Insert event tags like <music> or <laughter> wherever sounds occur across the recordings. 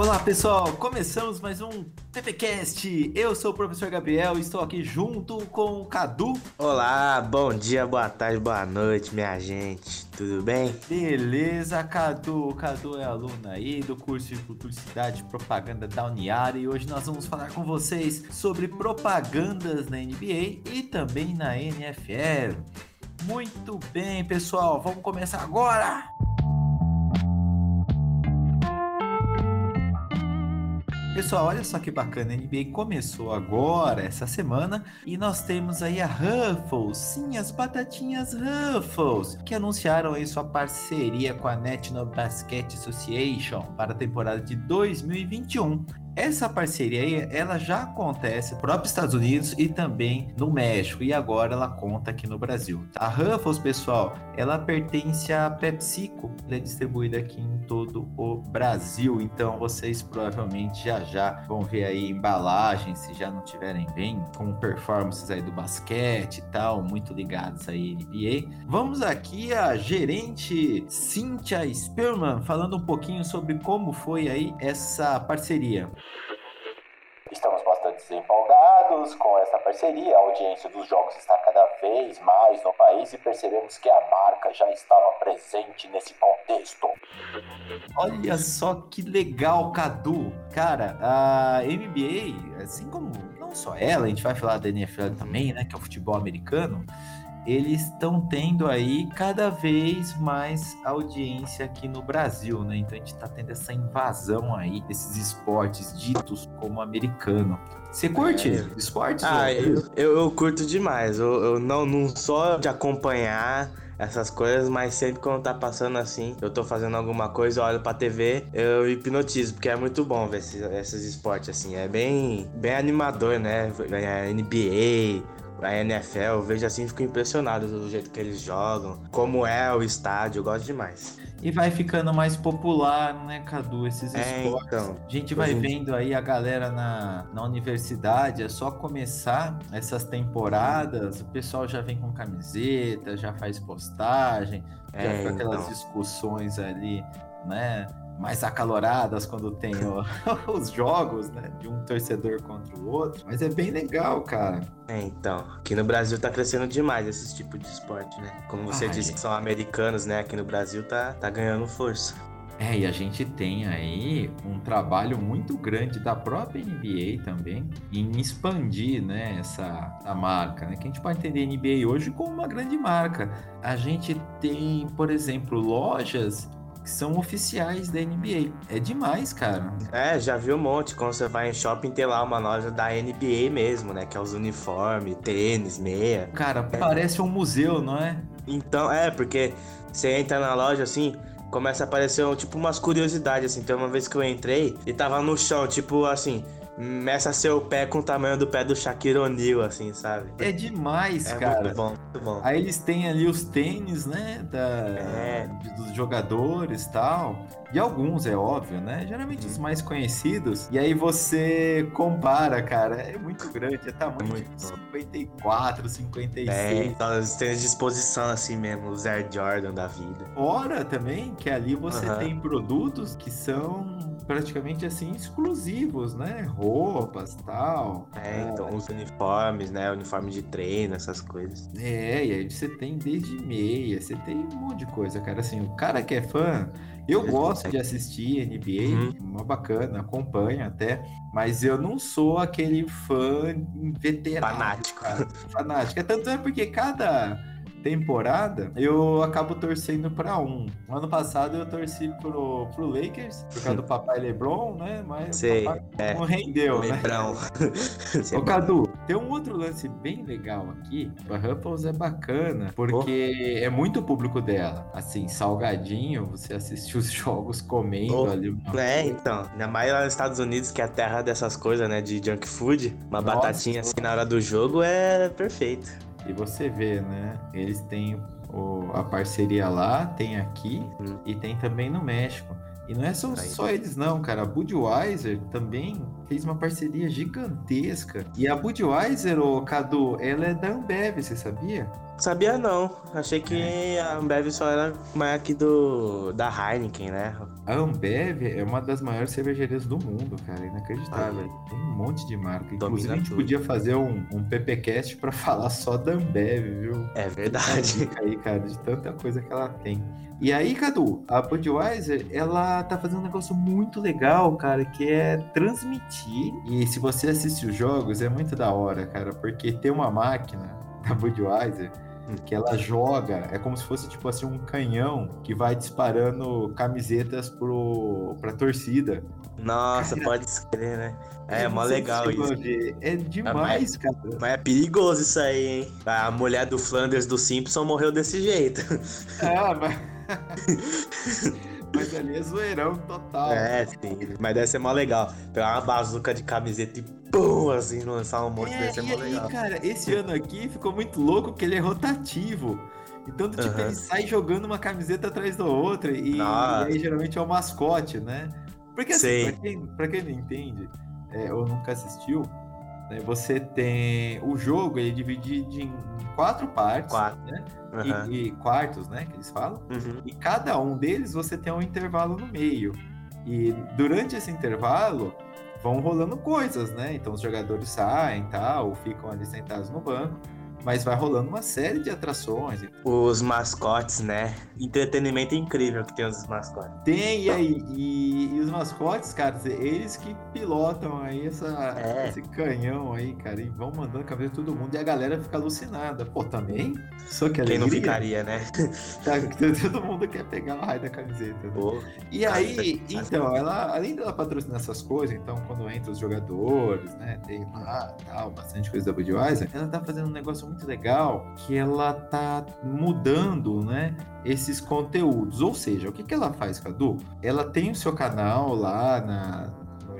Olá pessoal, começamos mais um PPcast. Eu sou o professor Gabriel e estou aqui junto com o Cadu. Olá, bom dia, boa tarde, boa noite, minha gente. Tudo bem? Beleza, Cadu. O Cadu é aluno aí do curso de Publicidade e Propaganda da Uniara e hoje nós vamos falar com vocês sobre propagandas na NBA e também na NFL. Muito bem, pessoal, vamos começar agora. Pessoal, olha só que bacana, a NBA começou agora, essa semana, e nós temos aí a Ruffles, sim, as batatinhas Ruffles, que anunciaram aí sua parceria com a National Basket Association para a temporada de 2021. Essa parceria ela já acontece nos próprios Estados Unidos e também no México, e agora ela conta aqui no Brasil. A Ruffles, pessoal, ela pertence à PepsiCo, ela é distribuída aqui em todo o Brasil, então vocês provavelmente já já vão ver aí embalagens, se já não tiverem bem, com performances aí do basquete e tal, muito ligados aí NBA. Vamos aqui a gerente Cynthia Spillman falando um pouquinho sobre como foi aí essa parceria. Estamos bastante empolgados com essa parceria. A audiência dos jogos está cada vez mais no país e percebemos que a marca já estava presente nesse contexto. Olha só que legal, Cadu. Cara, a NBA, assim como não só ela, a gente vai falar da NFL também, né, que é o futebol americano eles estão tendo aí cada vez mais audiência aqui no Brasil, né? Então a gente está tendo essa invasão aí desses esportes ditos como americano. Você curte é. esportes? Ah, eu, eu, eu, curto demais. Eu, eu não, não só de acompanhar essas coisas, mas sempre quando tá passando assim, eu tô fazendo alguma coisa, eu olho pra TV, eu hipnotizo, porque é muito bom ver esses, esses esportes assim. É bem, bem animador, né? É NBA, a NFL, eu vejo assim, fico impressionado do jeito que eles jogam, como é o estádio, eu gosto demais. E vai ficando mais popular, né, Cadu, esses é, esportes. Então, a gente vai gente... vendo aí a galera na, na universidade, é só começar essas temporadas, o pessoal já vem com camiseta, já faz postagem, já é, aquelas então. discussões ali, né? Mais acaloradas quando tem o, <laughs> os jogos, né? De um torcedor contra o outro. Mas é bem legal, cara. É, então. Aqui no Brasil tá crescendo demais esse tipo de esporte, né? Como você disse que são americanos, né? Aqui no Brasil tá, tá ganhando força. É, e a gente tem aí um trabalho muito grande da própria NBA também em expandir, né, essa a marca, né? Que a gente pode entender a NBA hoje como uma grande marca. A gente tem, por exemplo, lojas que são oficiais da NBA. É demais, cara. É, já vi um monte. Quando você vai em shopping, tem lá uma loja da NBA mesmo, né? Que é os uniformes, tênis, meia. Cara, é. parece um museu, não é? Então, é, porque você entra na loja assim, começa a aparecer tipo umas curiosidades, assim. Então, uma vez que eu entrei e tava no chão, tipo assim, meça seu pé com o tamanho do pé do Shaquille O'Neal, assim, sabe? É demais, é cara. Muito bom, muito bom. Aí eles têm ali os tênis, né, da, é. dos jogadores e tal. E alguns, é óbvio, né? Geralmente os uhum. mais conhecidos. E aí você compara, cara. É muito grande, é tamanho é muito 54, 56. É, então eles têm disposição assim mesmo, os Air Jordan da vida. Fora também que ali você uhum. tem produtos que são praticamente assim exclusivos, né? Roupas tal. É, então os uniformes, né? Uniforme de treino, essas coisas. É, e aí você tem desde meia, você tem um monte de coisa, cara. Assim, o cara que é fã, eu gosto de assistir NBA, uhum. uma bacana, acompanho até, mas eu não sou aquele fã veterano. Fanático. Cara. Fanático. É tanto é porque cada temporada, eu acabo torcendo para um. Ano passado eu torci pro, pro Lakers, por causa do papai LeBron, né? Mas Sei, é. não rendeu, Lebrão. né? <laughs> <laughs> Ô, Cadu, tem um outro lance bem legal aqui. A Ruffles é bacana, porque oh. é muito público dela. Assim, salgadinho, você assiste os <laughs> jogos comendo oh. ali. É, então. Ainda mais lá nos Estados Unidos, que é a terra dessas coisas, né? De junk food. Uma Nossa, batatinha assim na hora do jogo é perfeito. E você vê, né? Eles têm o, a parceria lá, tem aqui hum. e tem também no México. E não é só, só eles não, cara. A Budweiser também fez uma parceria gigantesca. E a Budweiser, ô Cadu, ela é da Ambev, você sabia? Sabia não. Achei que é. a Ambev só era maior aqui do da Heineken, né? A Ambev é uma das maiores cervejarias do mundo, cara. Inacreditável. Tem um monte de marca. Inclusive, a gente tudo. podia fazer um, um PPcast pra <laughs> falar só da Ambev, viu? É verdade. Aí, cara, de tanta coisa que ela tem. E aí, Cadu, a Budweiser, ela tá fazendo um negócio muito legal, cara, que é transmitir. E se você assistir os jogos, é muito da hora, cara, porque tem uma máquina da Budweiser que ela joga, é como se fosse tipo assim um canhão que vai disparando camisetas pro, pra torcida. Nossa, cara, pode escrever, né? É, é mó legal isso. É demais, cara. Mas é perigoso isso aí, hein? A mulher do Flanders do Simpson morreu desse jeito. Ah, <laughs> mas. Mas ali é zoeirão total. É, sim. Mas deve ser mó legal. Pegar uma bazuca de camiseta e pum, assim, lançar um monte, é, mó legal. E, cara, esse ano aqui ficou muito louco porque ele é rotativo. Então, tipo, uhum. ele sai jogando uma camiseta atrás da outra e, e, aí geralmente é o mascote, né? Porque assim, pra quem, pra quem não entende é, ou nunca assistiu, né, você tem o jogo, ele é dividido em quatro partes, quatro. né? Uhum. E, e, quartos, né? Que eles falam. Uhum. E cada um deles você tem um intervalo no meio. E durante esse intervalo vão rolando coisas, né? Então os jogadores saem tal, ou ficam ali sentados no banco mas vai rolando uma série de atrações. Os mascotes, né? Entretenimento incrível que tem os mascotes. Tem, e aí? E, e os mascotes, cara, eles que pilotam aí essa, é. esse canhão aí, cara, e vão mandando cabeça todo mundo e a galera fica alucinada. Pô, também? Só que Quem não ficaria, né? <laughs> Tá, todo mundo quer pegar o raio da camiseta. Né? Pô, e aí, então, ela, além dela patrocinar essas coisas, então, quando entra os jogadores, né, tem lá, tal, bastante coisa da Budweiser, ela tá fazendo um negócio muito legal que ela tá mudando, né, esses conteúdos. Ou seja, o que, que ela faz, Cadu? Ela tem o seu canal lá na,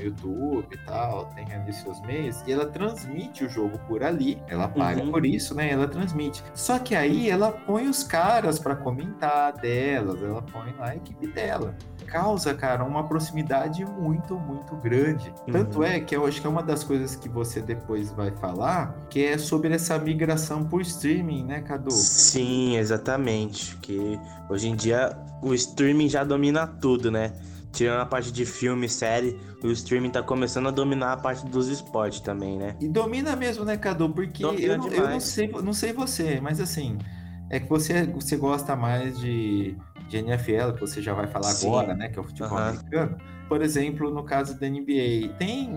YouTube e tal, tem ali seus meios, e ela transmite o jogo por ali, ela paga uhum. por isso, né? Ela transmite. Só que aí ela põe os caras para comentar delas, ela põe lá a equipe dela causa, cara, uma proximidade muito, muito grande. Uhum. Tanto é que eu acho que é uma das coisas que você depois vai falar, que é sobre essa migração por streaming, né, Cadu? Sim, exatamente. Que hoje em dia o streaming já domina tudo, né? Tirando a parte de filme, série, o streaming tá começando a dominar a parte dos esportes também, né? E domina mesmo, né, Cadu? Porque eu, eu, não sei, não sei você, mas assim, é que você, você gosta mais de de NFL, que você já vai falar Sim. agora, né? Que é o futebol uhum. americano. Por exemplo, no caso da NBA, tem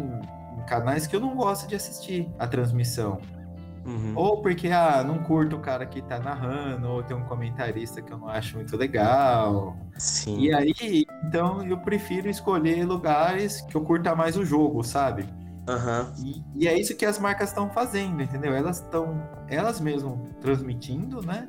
canais que eu não gosto de assistir a transmissão. Uhum. Ou porque, ah, não curto o cara que tá narrando, ou tem um comentarista que eu não acho muito legal. Sim. E aí, então eu prefiro escolher lugares que eu curta mais o jogo, sabe? Uhum. E, e é isso que as marcas estão fazendo, entendeu? Elas estão, elas mesmas transmitindo, né?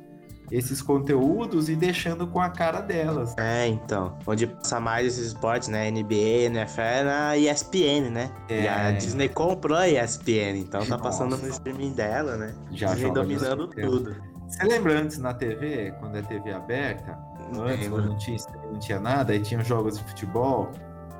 Esses conteúdos e deixando com a cara delas. É, então. Onde passa mais esses esportes, né? NBA, NFL, na ESPN, né? É. E a Disney comprou a ESPN, então tá Nossa. passando no streaming dela, né? Já Disney dominando tudo. Você lembra antes na TV, quando é TV aberta? Antes, quando não tinha, não tinha nada, aí tinha jogos de futebol.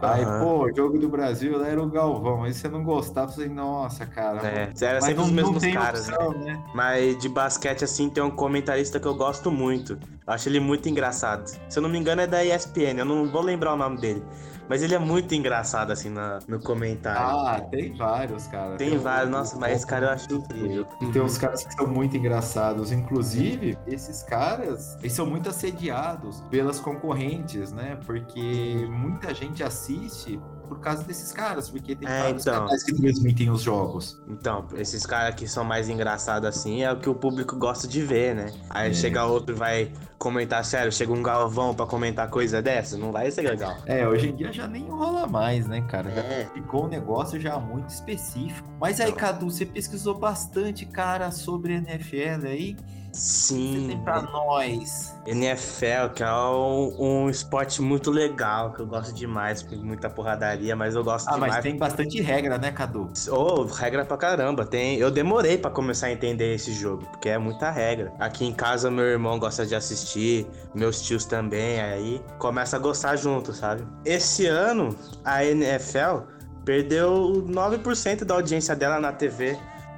Aí, uhum. pô, o jogo do Brasil era o Galvão. Aí você não gostava, você nossa, cara. É, era sempre os mesmos caras, opção, né? né? Mas de basquete, assim, tem um comentarista que eu gosto muito. Eu acho ele muito engraçado. Se eu não me engano, é da ESPN, eu não vou lembrar o nome dele. Mas ele é muito engraçado, assim, na, no comentário. Ah, tem vários, cara. Tem, tem vários, um, nossa, mas esse cara eu acho incrível. E tem uns caras que são muito engraçados. Inclusive, esses caras, eles são muito assediados pelas concorrentes, né? Porque muita gente assiste por causa desses caras, porque tem é, vários então, canais que transmitem os jogos. Então, esses caras que são mais engraçados assim é o que o público gosta de ver, né? Aí é. chega outro vai comentar sério, chega um Galvão pra comentar coisa dessa, não vai ser legal. É, hoje em dia já nem rola mais, né, cara? Já É. ficou um negócio já muito específico. Mas aí, Cadu, você pesquisou bastante, cara, sobre NFL aí. Que você Sim, tem pra nós? NFL, que é um, um esporte muito legal, que eu gosto demais, com muita porradaria, mas eu gosto Ah, demais. mas tem bastante regra, né, Cadu? Ô, regra pra caramba. Tem... Eu demorei pra começar a entender esse jogo, porque é muita regra. Aqui em casa, meu irmão gosta de assistir, meus tios também, aí começa a gostar junto, sabe? Esse ano, a NFL perdeu 9% da audiência dela na TV,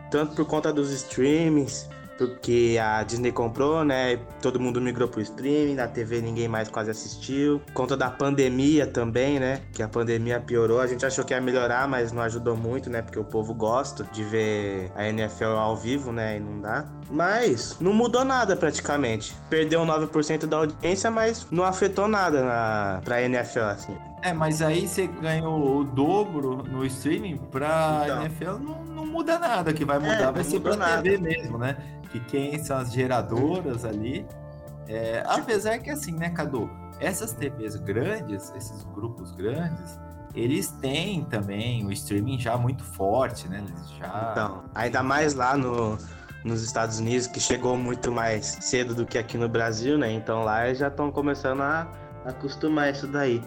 tanto por conta dos streamings, porque a Disney comprou, né? Todo mundo migrou pro streaming, na TV ninguém mais quase assistiu. Por conta da pandemia também, né? Que a pandemia piorou. A gente achou que ia melhorar, mas não ajudou muito, né? Porque o povo gosta de ver a NFL ao vivo, né? E não dá. Mas não mudou nada praticamente. Perdeu 9% da audiência, mas não afetou nada na, pra NFL, assim. É, mas aí você ganhou o dobro no streaming pra Então. NFL, não, não muda nada. O que vai mudar É, vai ser nada. TV mesmo, né? Que quem são as geradoras ali. É, Tipo apesar que assim, né, Cadu? Essas TVs grandes, esses grupos grandes, eles têm também o streaming já muito forte, né? Eles já. Então, ainda mais lá no, nos Estados Unidos, que chegou muito mais cedo do que aqui no Brasil, né? Então lá eles já estão começando a acostumar isso daí.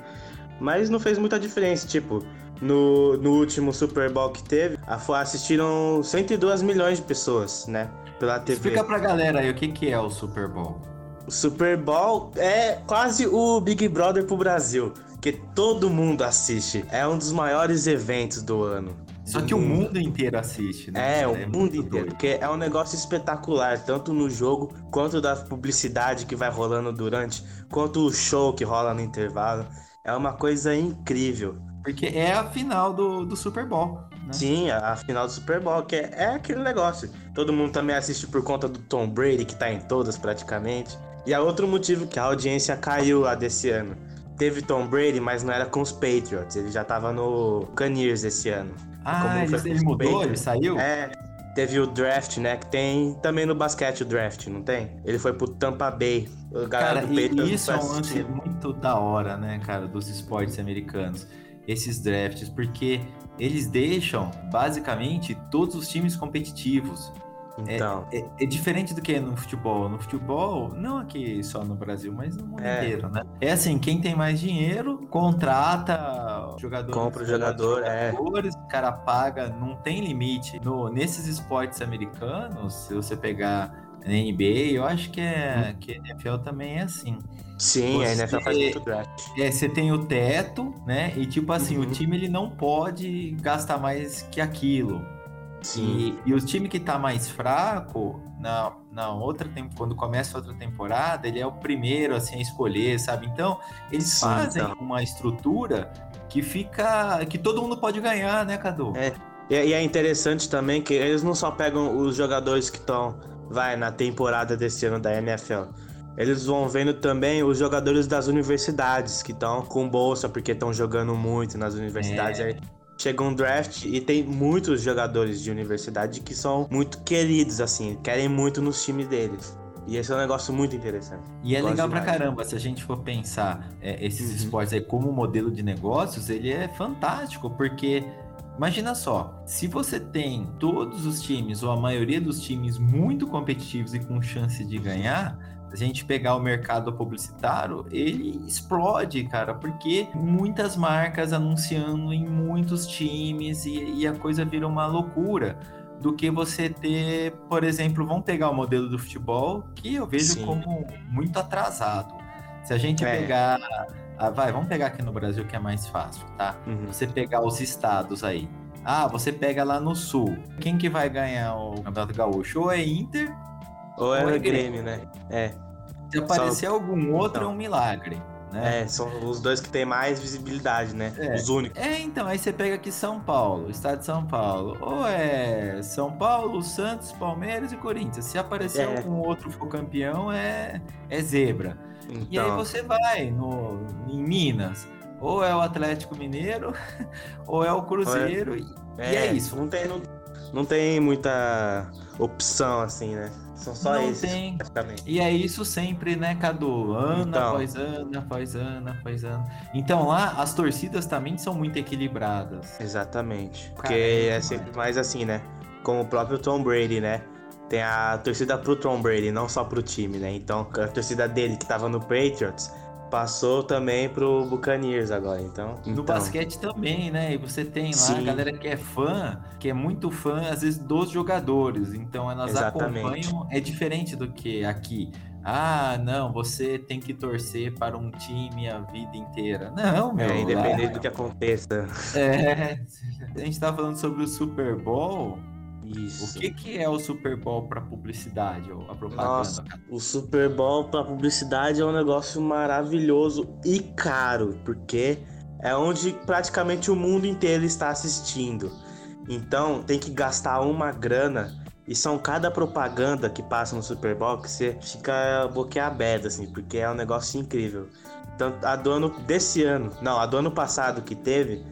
Mas não fez muita diferença, tipo, no, no último Super Bowl que teve, assistiram 102 milhões de pessoas, né? Pela TV. Explica pra galera aí o que, que é o Super Bowl. O Super Bowl é quase o Big Brother pro Brasil, que todo mundo assiste. É um dos maiores eventos do ano. Só que o mundo inteiro assiste, né? É, o muito mundo doido. inteiro. Porque é um negócio espetacular, tanto no jogo, quanto da publicidade que vai rolando durante, quanto o show que rola no intervalo. É uma coisa incrível. Porque é a final do, do Super Bowl. Né? Sim, a, a final do Super Bowl, que é, é aquele negócio. Todo mundo também assiste por conta do Tom Brady, que tá em todas praticamente. E há outro motivo que a audiência caiu a desse ano. Teve Tom Brady, mas não era com os Patriots. Ele já tava no Caniers esse ano. Ah, Como ele, ele mudou? Ele Patriots. saiu? É, teve o draft, né? Que tem também no basquete o draft, não tem? Ele foi pro Tampa Bay. O galera Cara, do e Patriots isso é um lance muito da hora, né, cara, dos esportes americanos. Esses drafts, porque eles deixam, basicamente, todos os times competitivos. Então, É, é diferente do que no futebol. No futebol, não aqui só no Brasil, mas no mundo É. inteiro, né? É assim, quem tem mais dinheiro, contrata jogadores. Compra o jogador, é. jogadores, o cara paga, não tem limite. No, nesses esportes americanos, se você pegar na NBA, eu acho que, é, que a NFL também é assim. sim, a você- NFL faz muito draft. É, você tem o teto, né? E tipo assim, Uhum. o time ele não pode gastar mais que aquilo. Sim. E, e o time que tá mais fraco, na, na outra tempo, quando começa outra temporada, ele é o primeiro assim, a escolher, sabe? Então, eles Sim, fazem então. uma estrutura que fica. que todo mundo pode ganhar, né, Cadu? É. E, e é interessante também que eles não só pegam os jogadores que estão, vai, na temporada desse ano da NFL. Eles vão vendo também os jogadores das universidades que estão com bolsa porque estão jogando muito nas universidades. É. Aí chega um draft e tem muitos jogadores de universidade que são muito queridos, assim, querem muito nos times deles. E esse é um negócio muito interessante. E é legal pra caramba, se a gente for pensar é, esses Uhum. esportes aí como modelo de negócios, ele é fantástico, porque imagina só, se você tem todos os times, ou a maioria dos times muito competitivos e com chance de ganhar, a gente pegar o mercado publicitário, ele explode, cara, porque muitas marcas anunciando em muitos times e, e a coisa vira uma loucura do que você ter, por exemplo, vamos pegar o modelo do futebol, que eu vejo Sim. como muito atrasado. Se a gente É. pegar, ah, vai, vamos pegar aqui no Brasil que é mais fácil, tá? Uhum. Você pegar os estados aí. Ah, você pega lá no sul. Quem que vai ganhar o Campeonato Gaúcho? Ou é Inter, Ou é Ou é o Grêmio, né? É, se aparecer algum outro Então. é um milagre, né? é, são os dois que têm mais visibilidade, né? É. Os únicos. É, então, aí você pega aqui São Paulo, estado de São Paulo. Ou é São Paulo, Santos, Palmeiras e Corinthians. Se aparecer É. algum outro for campeão, é, é zebra. E aí Então, você vai no, em Minas. Ou é o Atlético Mineiro, <laughs> ou é o Cruzeiro. e- e é isso. Não tem, não, não tem muita opção, assim, né? São só Não esses, tem. E é isso sempre, né, Cadu? Ano Então. após ano, após ano, após ano. Então lá as torcidas também são muito equilibradas. Exatamente. Porque Cara, é é sempre mais assim, né? Como o próprio Tom Brady, né? Tem a torcida pro Tom Brady, não só pro time, né? Então, a torcida dele que tava no Patriots passou também pro Buccaneers agora, então. No então, basquete também, né? E você tem lá a Sim. galera que é fã, que é muito fã, às vezes, dos jogadores. Então elas Exatamente. acompanham. É diferente do que aqui. Ah, não, você tem que torcer para um time a vida inteira. Não, meu. É, independente lá- do que aconteça. É, <laughs> a gente tá falando sobre o Super Bowl. Isso. O que, que é o Super Bowl para publicidade ou a propaganda? Nossa, o Super Bowl pra publicidade é um negócio maravilhoso e caro, porque é onde praticamente o mundo inteiro está assistindo. Então tem que gastar uma grana. E são cada propaganda que passa no Super Bowl que você fica boquiaberto, assim, porque é um negócio incrível. Então, a do ano desse ano, não, a do ano passado que teve,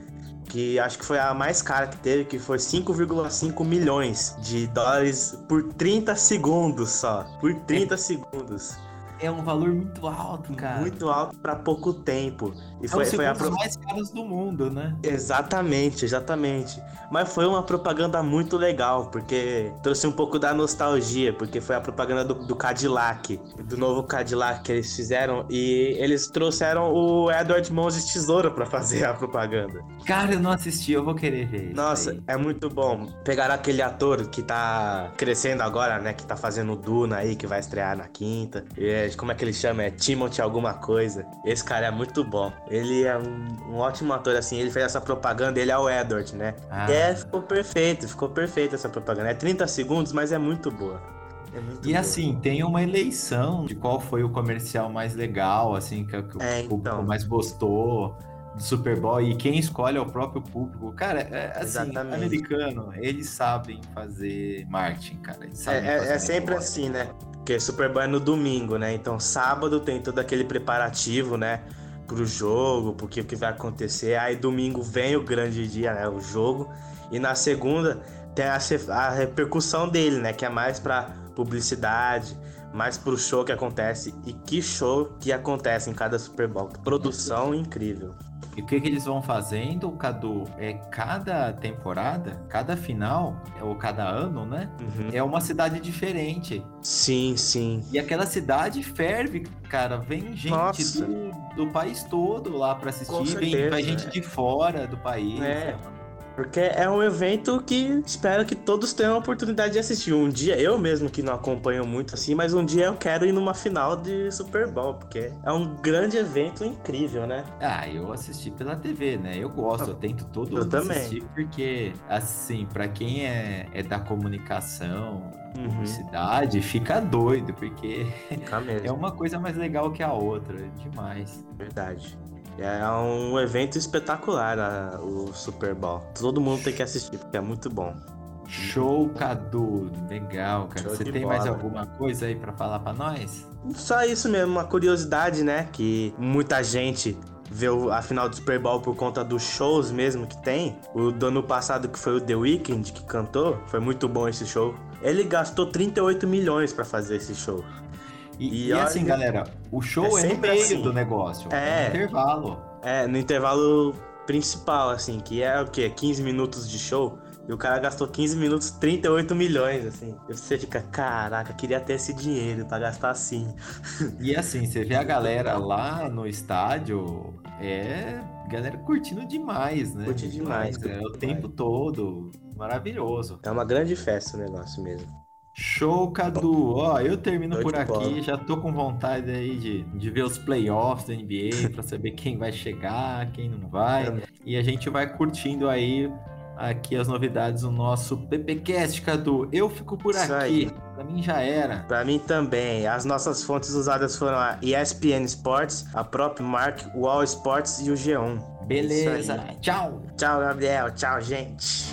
que acho que foi a mais cara que teve, que foi 5,5 milhões de dólares por 30 segundos só. Por 30 segundos. É um valor muito alto, cara. Muito alto pra pouco tempo. E São foi, foi a pro- mais caros do mundo, né? Exatamente, exatamente. Mas foi uma propaganda muito legal, porque trouxe um pouco da nostalgia, porque foi a propaganda do, do Cadillac, do novo Cadillac que eles fizeram, e eles trouxeram o Edward Moses Tesoura pra fazer a propaganda. Cara, eu não assisti, eu vou querer ver. Nossa, é muito bom. Pegaram aquele ator que tá crescendo agora, né? Que tá fazendo Duna aí, que vai estrear na quinta. E é- como é que ele chama? É Timothy alguma coisa. Esse cara é muito bom. Ele é um, um ótimo ator, assim. Ele fez essa propaganda, ele é o Edward, né? Ah. É, ficou perfeito, ficou perfeito essa propaganda. É 30 segundos, mas é muito boa. É muito E boa. assim, tem uma eleição de qual foi o comercial mais legal, assim, que, que É, o público então. mais gostou do Super Bowl e quem escolhe é o próprio público. Cara, é, assim, Exatamente. americano, eles sabem fazer marketing, cara. É, sabem é- fazer é sempre assim, né? Porque Super Bowl é no domingo, né? Então sábado tem todo aquele preparativo, né? Pro jogo, porque o que vai acontecer. Aí domingo vem o grande dia, né? O jogo. E na segunda tem a, a repercussão dele, né? Que é mais pra publicidade, mais pro show que acontece. E que show que acontece em cada Super Bowl. Produção incrível. E o que, que eles vão fazendo, Cadu? É cada temporada, cada final, ou cada ano, né? Uhum. É uma cidade diferente. Sim, sim. E aquela cidade ferve, cara. Vem gente Nossa. do, do país todo lá pra Com assistir. Vem, certeza, vai gente é. de fora do país. É. uma- Porque é um evento que espero que todos tenham a oportunidade de assistir. Um dia, eu mesmo que não acompanho muito assim, mas um dia eu quero ir numa final de Super Bowl, porque é um grande evento incrível, né? Ah, eu assisti pela TV, né? Eu gosto, eu tento todo Eu ano também. assistir, porque, assim, pra quem é, é da comunicação, Uhum. publicidade, fica doido, porque Fica <laughs> é uma coisa mais legal que a outra, é demais. verdade. É um evento espetacular a- o Super Bowl. Todo mundo tem que assistir, porque é muito bom. Show, Cadu, legal, cara. Show Você tem mais bola. alguma coisa aí pra falar pra nós? Só isso mesmo, uma curiosidade, né? Que muita gente vê o- a final do Super Bowl por conta dos shows mesmo que tem. O do ano passado, que foi o The Weeknd que cantou, foi muito bom esse show. Ele gastou 38 milhões pra fazer esse show. E, E e assim, olha, galera, o show é é, no meio assim. do negócio, É. é no intervalo. É, no intervalo principal, assim, que é o quê? 15 minutos de show. E o cara gastou 15 minutos, 38 milhões, assim. E você fica, caraca, queria ter esse dinheiro pra gastar assim. <laughs> E assim, você vê a galera lá no estádio, é galera curtindo demais, né? Curte demais, É curte o tempo todo. Maravilhoso. É uma grande festa o negócio mesmo. Show, Cadu. Ó, eu termino por aqui. bola. Já tô com vontade aí de, de ver os playoffs da NBA <laughs> pra saber quem vai chegar, quem não vai. E a gente vai curtindo aí aqui as novidades do nosso PPcast, Cadu. Eu fico por Isso aqui. aí. Pra mim já era. Pra mim também. As nossas fontes usadas foram a ESPN Sports, a própria Mark, o All Sports e o G1. Beleza. Tchau. Tchau, Gabriel. Tchau, gente.